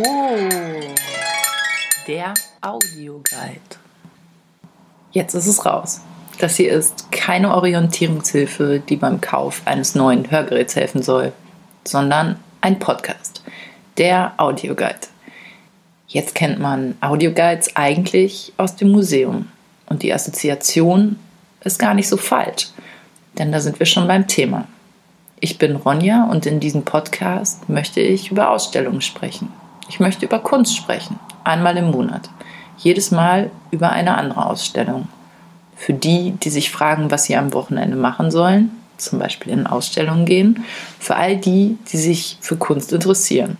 Oh, der Audioguide. Jetzt ist es raus. Das hier ist keine Orientierungshilfe, die beim Kauf eines neuen Hörgeräts helfen soll, sondern ein Podcast. Der Audioguide. Jetzt kennt man Audioguides eigentlich aus dem Museum. Und die Assoziation ist gar nicht so falsch, denn da sind wir schon beim Thema. Ich bin Ronja und in diesem Podcast möchte ich über Ausstellungen sprechen. Ich möchte über Kunst sprechen, einmal im Monat. Jedes Mal über eine andere Ausstellung. Für die, die sich fragen, was sie am Wochenende machen sollen, zum Beispiel in Ausstellungen gehen. Für all die, die sich für Kunst interessieren.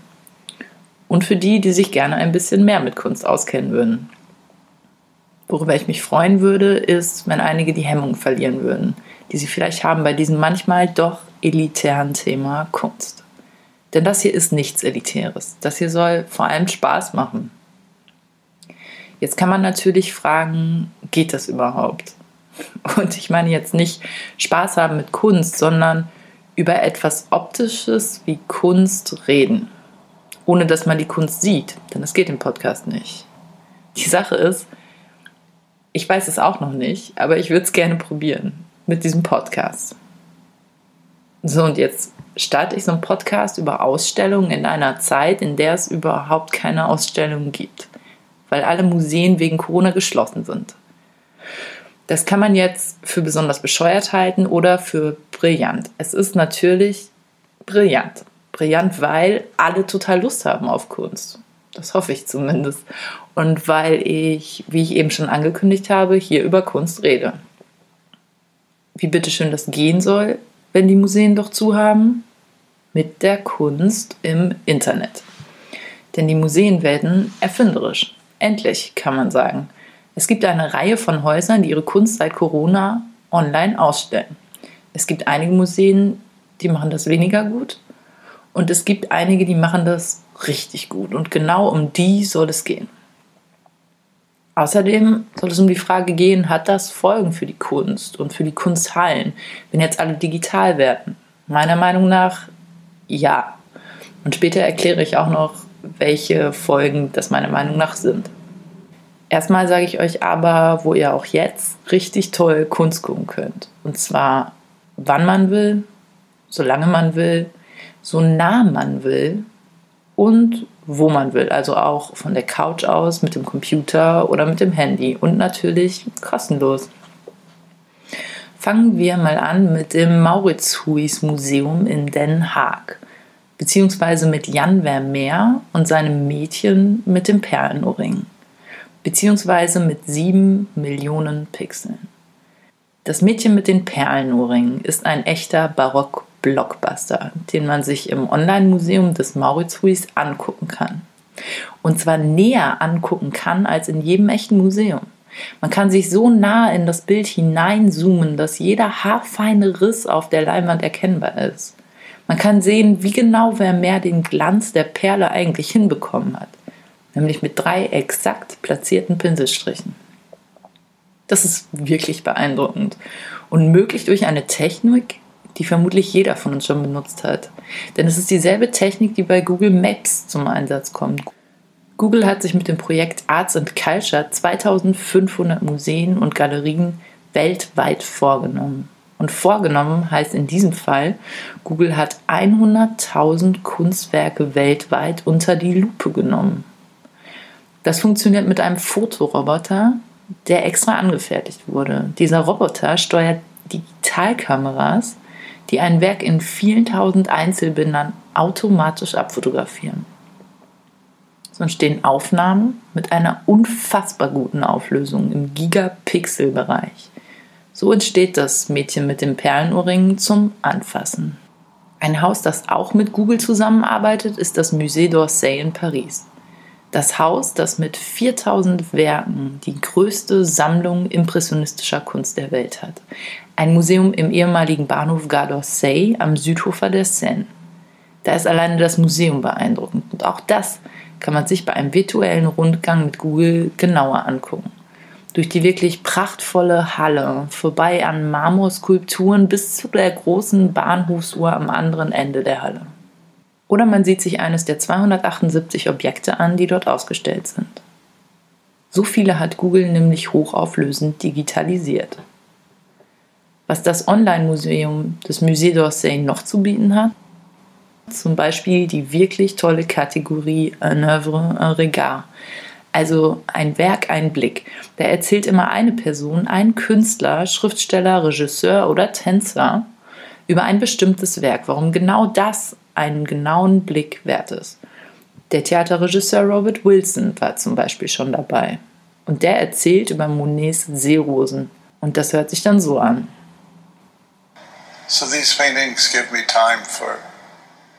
Und für die, die sich gerne ein bisschen mehr mit Kunst auskennen würden. Worüber ich mich freuen würde, ist, wenn einige die Hemmung verlieren würden, die sie vielleicht haben bei diesem manchmal doch elitären Thema Kunst. Denn das hier ist nichts Elitäres. Das hier soll vor allem Spaß machen. Jetzt kann man natürlich fragen, geht das überhaupt? Und ich meine jetzt nicht Spaß haben mit Kunst, sondern über etwas Optisches wie Kunst reden. Ohne dass man die Kunst sieht, denn das geht im Podcast nicht. Die Sache ist, ich weiß es auch noch nicht, aber ich würde es gerne probieren mit diesem Podcast. So, und jetzt starte ich so einen Podcast über Ausstellungen in einer Zeit, in der es überhaupt keine Ausstellungen gibt, weil alle Museen wegen Corona geschlossen sind. Das kann man jetzt für besonders bescheuert halten oder für brillant. Es ist natürlich brillant. Brillant, weil alle total Lust haben auf Kunst. Das hoffe ich zumindest. Und weil ich, wie ich eben schon angekündigt habe, hier über Kunst rede. Wie bitteschön das gehen soll, wenn die Museen doch zu haben? mit der Kunst im Internet. Denn die Museen werden erfinderisch. Endlich, kann man sagen. Es gibt eine Reihe von Häusern, die ihre Kunst seit Corona online ausstellen. Es gibt einige Museen, die machen das weniger gut. Und es gibt einige, die machen das richtig gut. Und genau um die soll es gehen. Außerdem soll es um die Frage gehen, hat das Folgen für die Kunst und für die Kunsthallen, wenn jetzt alle digital werden? Meiner Meinung nach ja. Und später erkläre ich auch noch, welche Folgen das meiner Meinung nach sind. Erstmal sage ich euch aber, wo ihr auch jetzt richtig toll Kunst gucken könnt. Und zwar, wann man will, solange man will, so nah man will und wo man will. Also auch von der Couch aus, mit dem Computer oder mit dem Handy und natürlich kostenlos. Fangen wir mal an mit dem Mauritshuis Museum in Den Haag, beziehungsweise mit Jan Vermeer und seinem Mädchen mit dem Perlenohrring, beziehungsweise mit sieben Millionen Pixeln. Das Mädchen mit den Perlenohrringen ist ein echter Barock-Blockbuster, den man sich im Online-Museum des Mauritshuis angucken kann. Und zwar näher angucken kann als in jedem echten Museum. Man kann sich so nah in das Bild hineinzoomen, dass jeder haarfeine Riss auf der Leinwand erkennbar ist. Man kann sehen, wie genau Vermeer den Glanz der Perle eigentlich hinbekommen hat, nämlich mit drei exakt platzierten Pinselstrichen. Das ist wirklich beeindruckend und möglich durch eine Technik, die vermutlich jeder von uns schon benutzt hat. Denn es ist dieselbe Technik, die bei Google Maps zum Einsatz kommt. Google hat sich mit dem Projekt Arts and Culture 2500 Museen und Galerien weltweit vorgenommen. Und vorgenommen heißt in diesem Fall, Google hat 100.000 Kunstwerke weltweit unter die Lupe genommen. Das funktioniert mit einem Fotoroboter, der extra angefertigt wurde. Dieser Roboter steuert Digitalkameras, die ein Werk in vielen tausend Einzelbindern automatisch abfotografieren so entstehen Aufnahmen mit einer unfassbar guten Auflösung im Gigapixel-Bereich. So entsteht das Mädchen mit den Perlenohrringen zum Anfassen. Ein Haus, das auch mit Google zusammenarbeitet, ist das Musée d'Orsay in Paris. Das Haus, das mit 4000 Werken die größte Sammlung impressionistischer Kunst der Welt hat. Ein Museum im ehemaligen Bahnhof Gare d'Orsay am Südhufer der Seine. Da ist alleine das Museum beeindruckend. Und auch das kann man sich bei einem virtuellen Rundgang mit Google genauer angucken. Durch die wirklich prachtvolle Halle, vorbei an Marmorskulpturen bis zu der großen Bahnhofsuhr am anderen Ende der Halle. Oder man sieht sich eines der 278 Objekte an, die dort ausgestellt sind. So viele hat Google nämlich hochauflösend digitalisiert. Was das Online-Museum des Musée d'Orsay noch zu bieten hat, zum Beispiel die wirklich tolle Kategorie Un œuvre, un regard, also ein Werk, ein Blick. Da erzählt immer eine Person, ein Künstler, Schriftsteller, Regisseur oder Tänzer über ein bestimmtes Werk, warum genau das einen genauen Blick wert ist. Der Theaterregisseur Robert Wilson war zum Beispiel schon dabei. Und der erzählt über Monets Seerosen. Und das hört sich dann so an. So these paintings give me time for,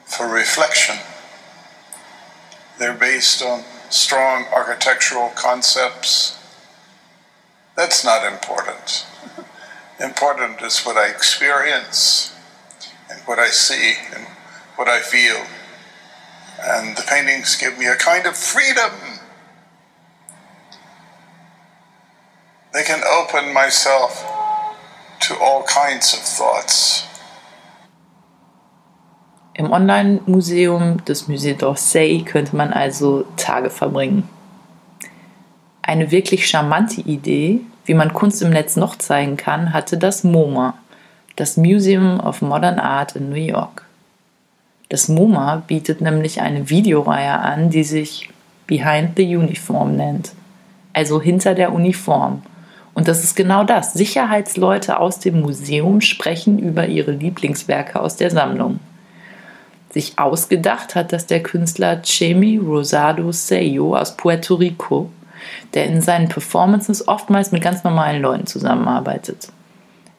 for reflection. They're based on strong architectural concepts. That's not important. important is what I experience and what I see and what I feel. And the paintings give me a kind of freedom. They can open myself to all kinds of thoughts. Im Online-Museum des Musée d'Orsay könnte man also Tage verbringen. Eine wirklich charmante Idee, wie man Kunst im Netz noch zeigen kann, hatte das MoMA, das Museum of Modern Art in New York. Das MoMA bietet nämlich eine Videoreihe an, die sich Behind the Uniform nennt, also hinter der Uniform. Und das ist genau das. Sicherheitsleute aus dem Museum sprechen über ihre Lieblingswerke aus der Sammlung. Sich ausgedacht hat das der Künstler Chemi Rosado Seyo aus Puerto Rico, der in seinen Performances oftmals mit ganz normalen Leuten zusammenarbeitet.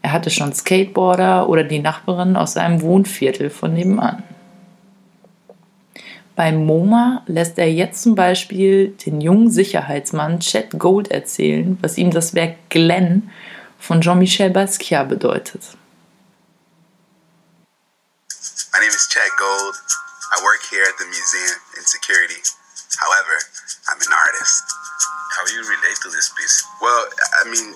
Er hatte schon Skateboarder oder die Nachbarin aus seinem Wohnviertel von nebenan. Beim MoMA lässt er jetzt zum Beispiel den jungen Sicherheitsmann Chet Gold erzählen, was ihm das Werk Glenn von Jean-Michel Basquiat bedeutet. My name is Chad Gold. I work here at the museum in security. However, I'm an artist. How do you relate to this piece? Well, I mean,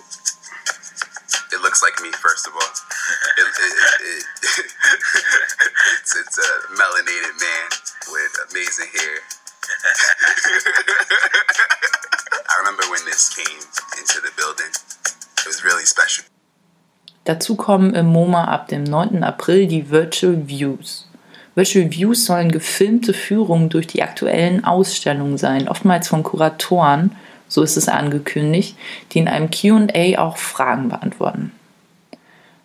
it looks like me, first of all. it, it, it, it's, it's a melanated man with amazing hair. I remember when this came into the building. It was really special. Dazu kommen im MoMA ab dem 9. April die Virtual Views. Virtual Views sollen gefilmte Führungen durch die aktuellen Ausstellungen sein, oftmals von Kuratoren, so ist es angekündigt, die in einem QA auch Fragen beantworten.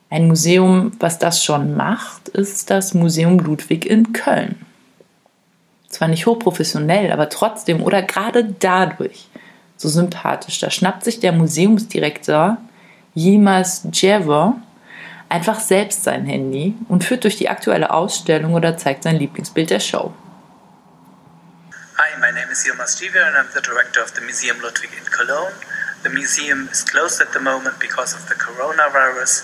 Ein Museum, was das schon macht, ist das Museum Ludwig in Köln. Zwar nicht hochprofessionell, aber trotzdem oder gerade dadurch so sympathisch. Da schnappt sich der Museumsdirektor Yimas Jever einfach selbst sein Handy und führt durch die aktuelle Ausstellung oder zeigt sein Lieblingsbild der Show. Hi, my name is Yilmaz Jiver and I'm the director of the Museum Ludwig in Cologne. The museum is closed at the moment because of the coronavirus,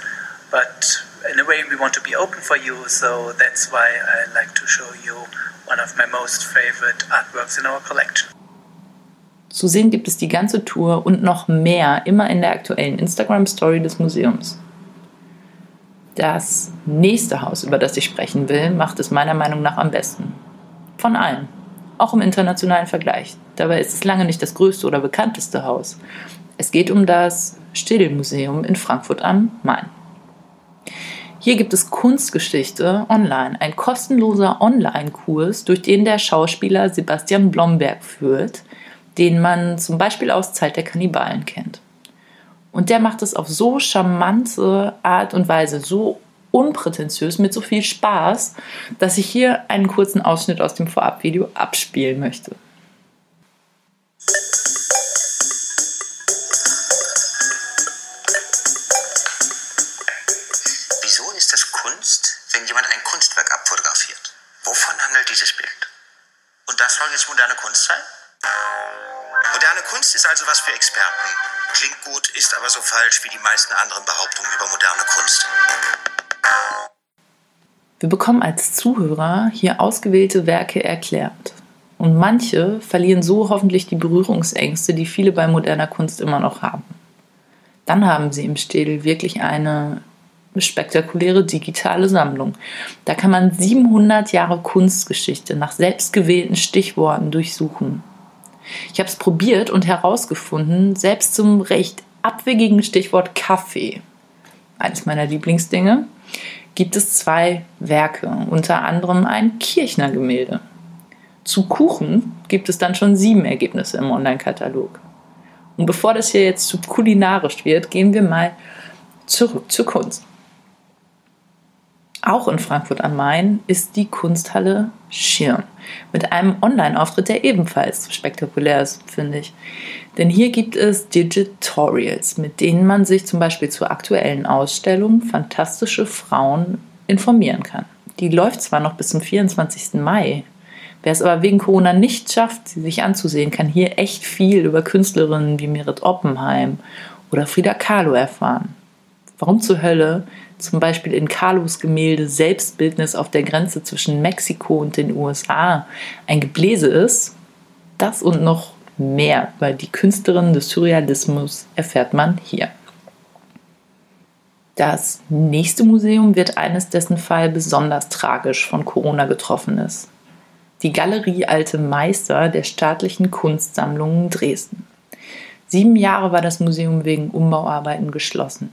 but in a way we want to be open for you, so that's why I like to show you one of my most favorite artworks in our collection. Zu sehen gibt es die ganze Tour und noch mehr immer in der aktuellen Instagram-Story des Museums. Das nächste Haus, über das ich sprechen will, macht es meiner Meinung nach am besten. Von allen. Auch im internationalen Vergleich. Dabei ist es lange nicht das größte oder bekannteste Haus. Es geht um das Still-Museum in Frankfurt am Main. Hier gibt es Kunstgeschichte online, ein kostenloser Online-Kurs, durch den der Schauspieler Sebastian Blomberg führt, den man zum Beispiel aus Zeit der Kannibalen kennt. Und der macht es auf so charmante Art und Weise, so unprätentiös, mit so viel Spaß, dass ich hier einen kurzen Ausschnitt aus dem Vorabvideo abspielen möchte. Wir bekommen als Zuhörer hier ausgewählte Werke erklärt. Und manche verlieren so hoffentlich die Berührungsängste, die viele bei moderner Kunst immer noch haben. Dann haben sie im Städel wirklich eine spektakuläre digitale Sammlung. Da kann man 700 Jahre Kunstgeschichte nach selbstgewählten Stichworten durchsuchen. Ich habe es probiert und herausgefunden, selbst zum recht abwegigen Stichwort Kaffee, eines meiner Lieblingsdinge, gibt es zwei Werke, unter anderem ein Kirchner Gemälde. Zu Kuchen gibt es dann schon sieben Ergebnisse im Online-Katalog. Und bevor das hier jetzt zu kulinarisch wird, gehen wir mal zurück zur Kunst. Auch in Frankfurt am Main ist die Kunsthalle Schirm mit einem Online-Auftritt, der ebenfalls spektakulär ist, finde ich. Denn hier gibt es Digitorials, mit denen man sich zum Beispiel zur aktuellen Ausstellung Fantastische Frauen informieren kann. Die läuft zwar noch bis zum 24. Mai, Wer es aber wegen Corona nicht schafft, sie sich anzusehen, kann hier echt viel über Künstlerinnen wie Merit Oppenheim oder Frida Kahlo erfahren. Warum zur Hölle zum Beispiel in Carlos Gemälde Selbstbildnis auf der Grenze zwischen Mexiko und den USA ein Gebläse ist, das und noch mehr über die Künstlerin des Surrealismus erfährt man hier. Das nächste Museum wird eines, dessen Fall besonders tragisch von Corona getroffen ist. Die Galerie Alte Meister der Staatlichen Kunstsammlungen Dresden. Sieben Jahre war das Museum wegen Umbauarbeiten geschlossen.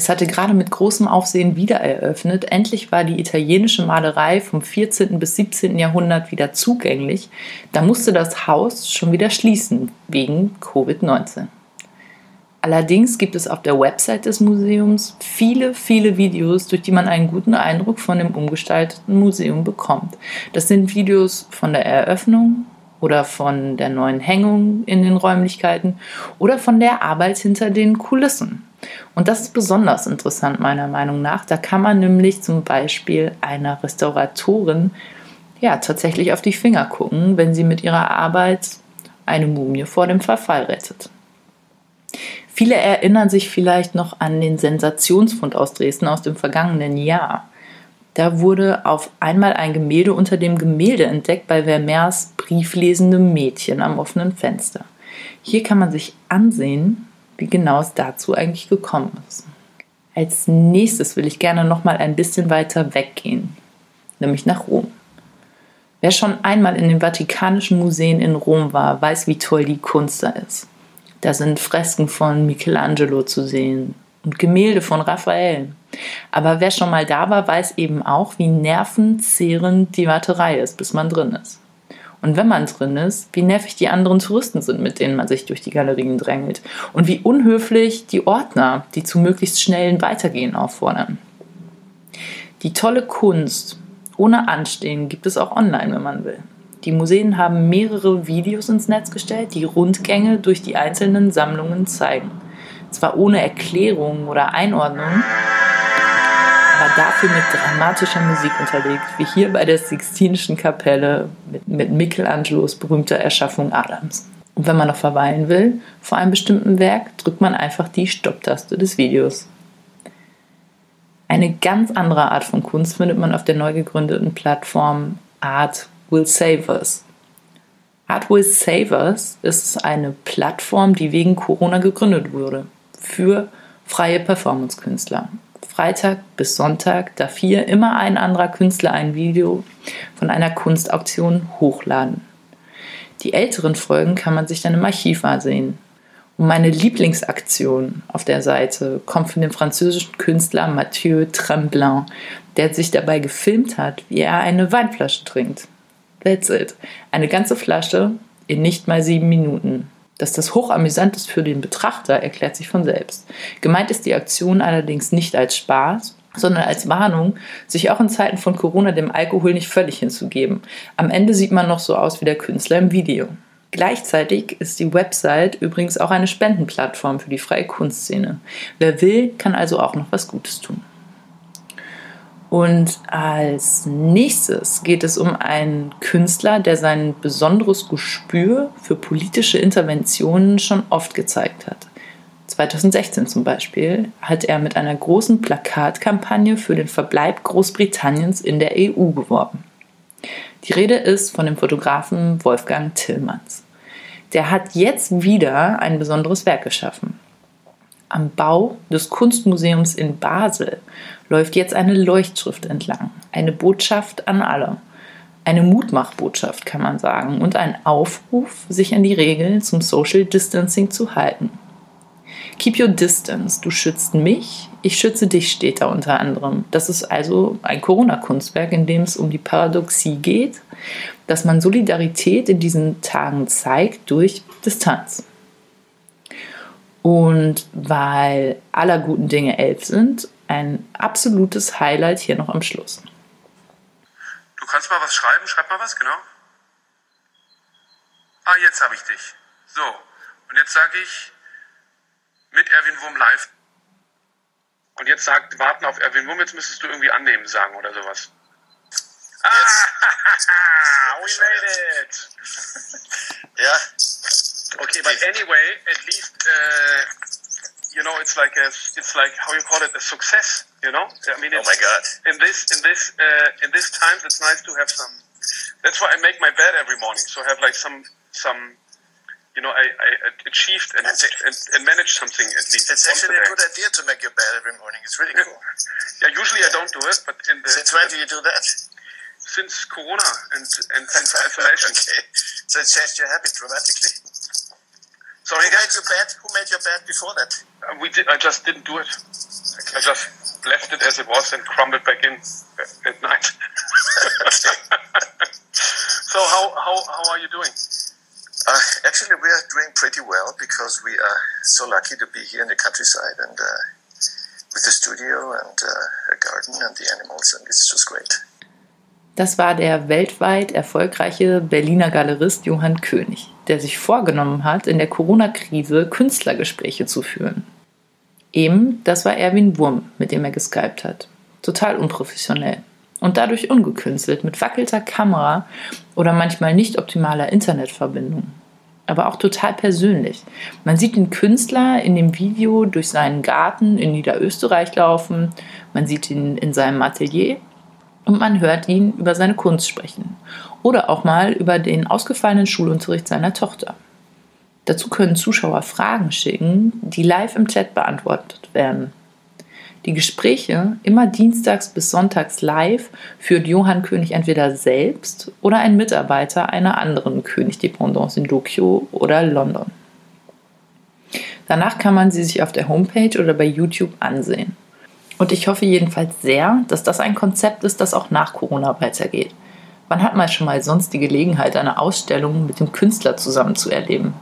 Es hatte gerade mit großem Aufsehen wiedereröffnet. Endlich war die italienische Malerei vom 14. bis 17. Jahrhundert wieder zugänglich. Da musste das Haus schon wieder schließen, wegen Covid-19. Allerdings gibt es auf der Website des Museums viele, viele Videos, durch die man einen guten Eindruck von dem umgestalteten Museum bekommt. Das sind Videos von der Eröffnung oder von der neuen Hängung in den Räumlichkeiten oder von der Arbeit hinter den Kulissen. Und das ist besonders interessant meiner Meinung nach. Da kann man nämlich zum Beispiel einer Restauratorin ja tatsächlich auf die Finger gucken, wenn sie mit ihrer Arbeit eine Mumie vor dem Verfall rettet. Viele erinnern sich vielleicht noch an den Sensationsfund aus Dresden aus dem vergangenen Jahr. Da wurde auf einmal ein Gemälde unter dem Gemälde entdeckt bei Vermeers brieflesendem Mädchen am offenen Fenster. Hier kann man sich ansehen, wie genau es dazu eigentlich gekommen ist. Als nächstes will ich gerne noch mal ein bisschen weiter weggehen, nämlich nach Rom. Wer schon einmal in den Vatikanischen Museen in Rom war, weiß, wie toll die Kunst da ist. Da sind Fresken von Michelangelo zu sehen und Gemälde von Raphael. Aber wer schon mal da war, weiß eben auch, wie nervenzehrend die Warterei ist, bis man drin ist. Und wenn man drin ist, wie nervig die anderen Touristen sind, mit denen man sich durch die Galerien drängelt. Und wie unhöflich die Ordner, die zu möglichst schnellen Weitergehen auffordern. Die tolle Kunst ohne Anstehen gibt es auch online, wenn man will. Die Museen haben mehrere Videos ins Netz gestellt, die Rundgänge durch die einzelnen Sammlungen zeigen. Zwar ohne Erklärung oder Einordnung, dafür mit dramatischer Musik unterlegt, wie hier bei der Sixtinischen Kapelle mit, mit Michelangelos berühmter Erschaffung Adams. Und wenn man noch verweilen will, vor einem bestimmten Werk, drückt man einfach die Stopptaste des Videos. Eine ganz andere Art von Kunst findet man auf der neu gegründeten Plattform Art Will Save Us. Art Will Save Us ist eine Plattform, die wegen Corona gegründet wurde für freie Performance-Künstler. Freitag bis Sonntag darf hier immer ein anderer Künstler ein Video von einer Kunstauktion hochladen. Die älteren Folgen kann man sich dann im Archiv ansehen. Und meine Lieblingsaktion auf der Seite kommt von dem französischen Künstler Mathieu Tremblin, der sich dabei gefilmt hat, wie er eine Weinflasche trinkt. That's it. Eine ganze Flasche in nicht mal sieben Minuten. Dass das hochamüsant ist für den Betrachter, erklärt sich von selbst. Gemeint ist die Aktion allerdings nicht als Spaß, sondern als Warnung, sich auch in Zeiten von Corona dem Alkohol nicht völlig hinzugeben. Am Ende sieht man noch so aus wie der Künstler im Video. Gleichzeitig ist die Website übrigens auch eine Spendenplattform für die freie Kunstszene. Wer will, kann also auch noch was Gutes tun. Und als nächstes geht es um einen Künstler, der sein besonderes Gespür für politische Interventionen schon oft gezeigt hat. 2016 zum Beispiel hat er mit einer großen Plakatkampagne für den Verbleib Großbritanniens in der EU geworben. Die Rede ist von dem Fotografen Wolfgang Tillmanns. Der hat jetzt wieder ein besonderes Werk geschaffen. am Bau des Kunstmuseums in Basel läuft jetzt eine Leuchtschrift entlang. Eine Botschaft an alle. Eine Mutmachbotschaft, kann man sagen. Und ein Aufruf, sich an die Regeln zum Social Distancing zu halten. Keep your distance. Du schützt mich, ich schütze dich, steht da unter anderem. Das ist also ein Corona-Kunstwerk, in dem es um die Paradoxie geht, dass man Solidarität in diesen Tagen zeigt durch Distanz. Und weil aller guten Dinge elf sind, ein absolutes Highlight hier noch am Schluss. Du kannst mal was schreiben, schreib mal was, genau. Ah, jetzt habe ich dich. So, und jetzt sage ich mit Erwin Wurm live. Und jetzt sagt, warten auf Erwin Wurm, jetzt müsstest du irgendwie annehmen sagen oder sowas. Ah, we made it. Ja. Okay, but anyway, at least uh, you know it's like a it's like how you call it a success. You know, I mean, Oh my God. in this in this uh, in this times, it's nice to have some. That's why I make my bed every morning, so I have like some some. You know, I, I achieved and, and, and managed something at least. It's actually a good idea to make your bed every morning. It's really cool. Yeah, usually I don't do it, but in the Since when do you do that? since Corona and and since isolation. okay. So it changed your habit dramatically. Sorry, Who made guys. your bed? Who made your bed before that? Uh, We did. I just didn't do it. I just left it as it was and crumbled back in uh, at night. so how, how how are you doing? Uh, actually, we are doing pretty well because we are so lucky to be here in the countryside and uh, with the studio and uh, a garden and the animals, and it's just great. Das war der weltweit erfolgreiche Berliner Galerist Johann König, der sich vorgenommen hat, in der Corona-Krise Künstlergespräche zu führen. Eben, das war Erwin Wurm, mit dem er geskypt hat. Total unprofessionell. Und dadurch ungekünstelt, mit wackelter Kamera oder manchmal nicht optimaler Internetverbindung. Aber auch total persönlich. Man sieht den Künstler in dem Video durch seinen Garten in Niederösterreich laufen, man sieht ihn in seinem Atelier und man hört ihn über seine Kunst sprechen. Oder auch mal über den ausgefallenen Schulunterricht seiner Tochter. Dazu können Zuschauer Fragen schicken, die live im Chat beantwortet werden. Die Gespräche, immer dienstags bis sonntags live, führt Johann König entweder selbst oder ein Mitarbeiter einer anderen König-Dependance in Tokio oder London. Danach kann man sie sich auf der Homepage oder bei YouTube ansehen. Und ich hoffe jedenfalls sehr, dass das ein Konzept ist, das auch nach Corona weitergeht. Wann hat man schon mal sonst die Gelegenheit, eine Ausstellung mit dem Künstler zusammen zu erleben?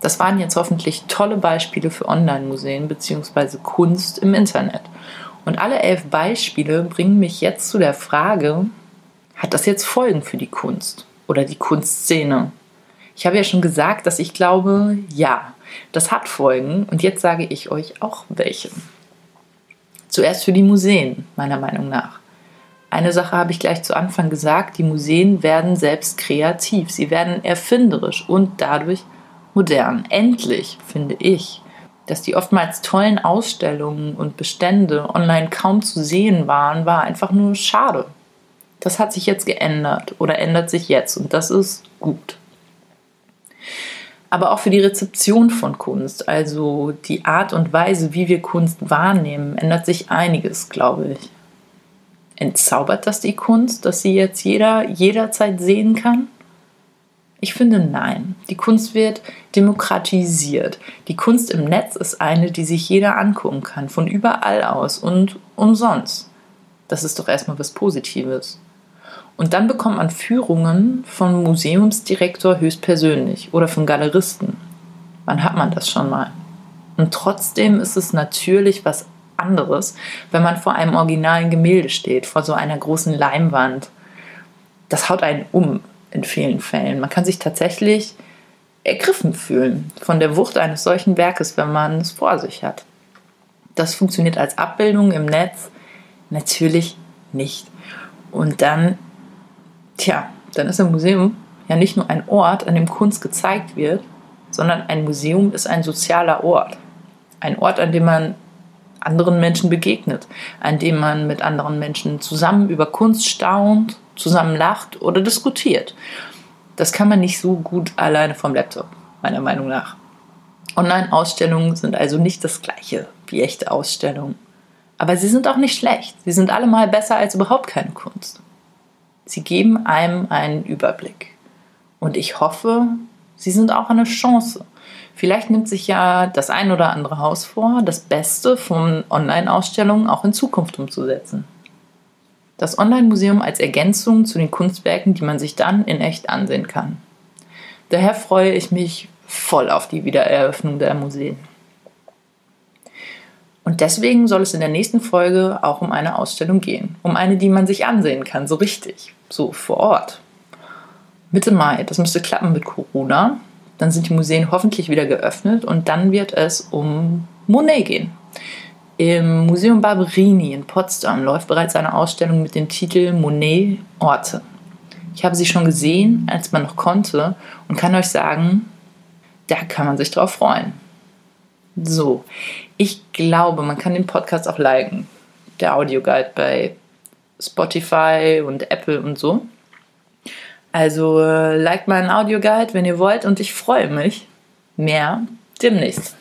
Das waren jetzt hoffentlich tolle Beispiele für Online-Museen bzw. Kunst im Internet. Und alle elf Beispiele bringen mich jetzt zu der Frage, hat das jetzt Folgen für die Kunst oder die Kunstszene? Ich habe ja schon gesagt, dass ich glaube, ja, das hat Folgen und jetzt sage ich euch auch welche. Zuerst für die Museen, meiner Meinung nach. Eine Sache habe ich gleich zu Anfang gesagt, die Museen werden selbst kreativ, sie werden erfinderisch und dadurch modern. Endlich, finde ich, dass die oftmals tollen Ausstellungen und Bestände online kaum zu sehen waren, war einfach nur schade. Das hat sich jetzt geändert oder ändert sich jetzt und das ist gut. Aber auch für die Rezeption von Kunst, also die Art und Weise, wie wir Kunst wahrnehmen, ändert sich einiges, glaube ich. Entzaubert das die Kunst, dass sie jetzt jeder jederzeit sehen kann? Ich finde nein. Die Kunst wird demokratisiert. Die Kunst im Netz ist eine, die sich jeder angucken kann, von überall aus und umsonst. Das ist doch erstmal was Positives. Und dann bekommt man Führungen vom Museumsdirektor höchstpersönlich oder von Galeristen. Wann hat man das schon mal? Und trotzdem ist es natürlich was anderes, wenn man vor einem originalen Gemälde steht, vor so einer großen Leinwand. Das haut einen um in vielen Fällen. Man kann sich tatsächlich ergriffen fühlen von der Wucht eines solchen Werkes, wenn man es vor sich hat. Das funktioniert als Abbildung im Netz natürlich nicht. Und dann, tja, dann ist ein Museum ja nicht nur ein Ort, an dem Kunst gezeigt wird, sondern ein Museum ist ein sozialer Ort. Ein Ort, an dem man anderen Menschen begegnet, an dem man mit anderen Menschen zusammen über Kunst staunt, zusammen lacht oder diskutiert. Das kann man nicht so gut alleine vom Laptop, meiner Meinung nach. Online-Ausstellungen sind also nicht das gleiche wie echte Ausstellungen. Aber sie sind auch nicht schlecht. Sie sind allemal besser als überhaupt keine Kunst. Sie geben einem einen Überblick. Und ich hoffe, sie sind auch eine Chance. Vielleicht nimmt sich ja das ein oder andere Haus vor, das Beste von Online-Ausstellungen auch in Zukunft umzusetzen. Das Online-Museum als Ergänzung zu den Kunstwerken, die man sich dann in echt ansehen kann. Daher freue ich mich voll auf die Wiedereröffnung der Museen. Und deswegen soll es in der nächsten Folge auch um eine Ausstellung gehen. Um eine, die man sich ansehen kann, so richtig, so vor Ort. Mitte Mai, das müsste klappen mit Corona. Dann sind die Museen hoffentlich wieder geöffnet und dann wird es um Monet gehen. Im Museum Barberini in Potsdam läuft bereits eine Ausstellung mit dem Titel Monet Orte. Ich habe sie schon gesehen, als man noch konnte und kann euch sagen, da kann man sich drauf freuen. So, ich glaube, man kann den Podcast auch liken. Der Audioguide bei Spotify und Apple und so. Also äh, liked meinen Audioguide, wenn ihr wollt, und ich freue mich. Mehr demnächst.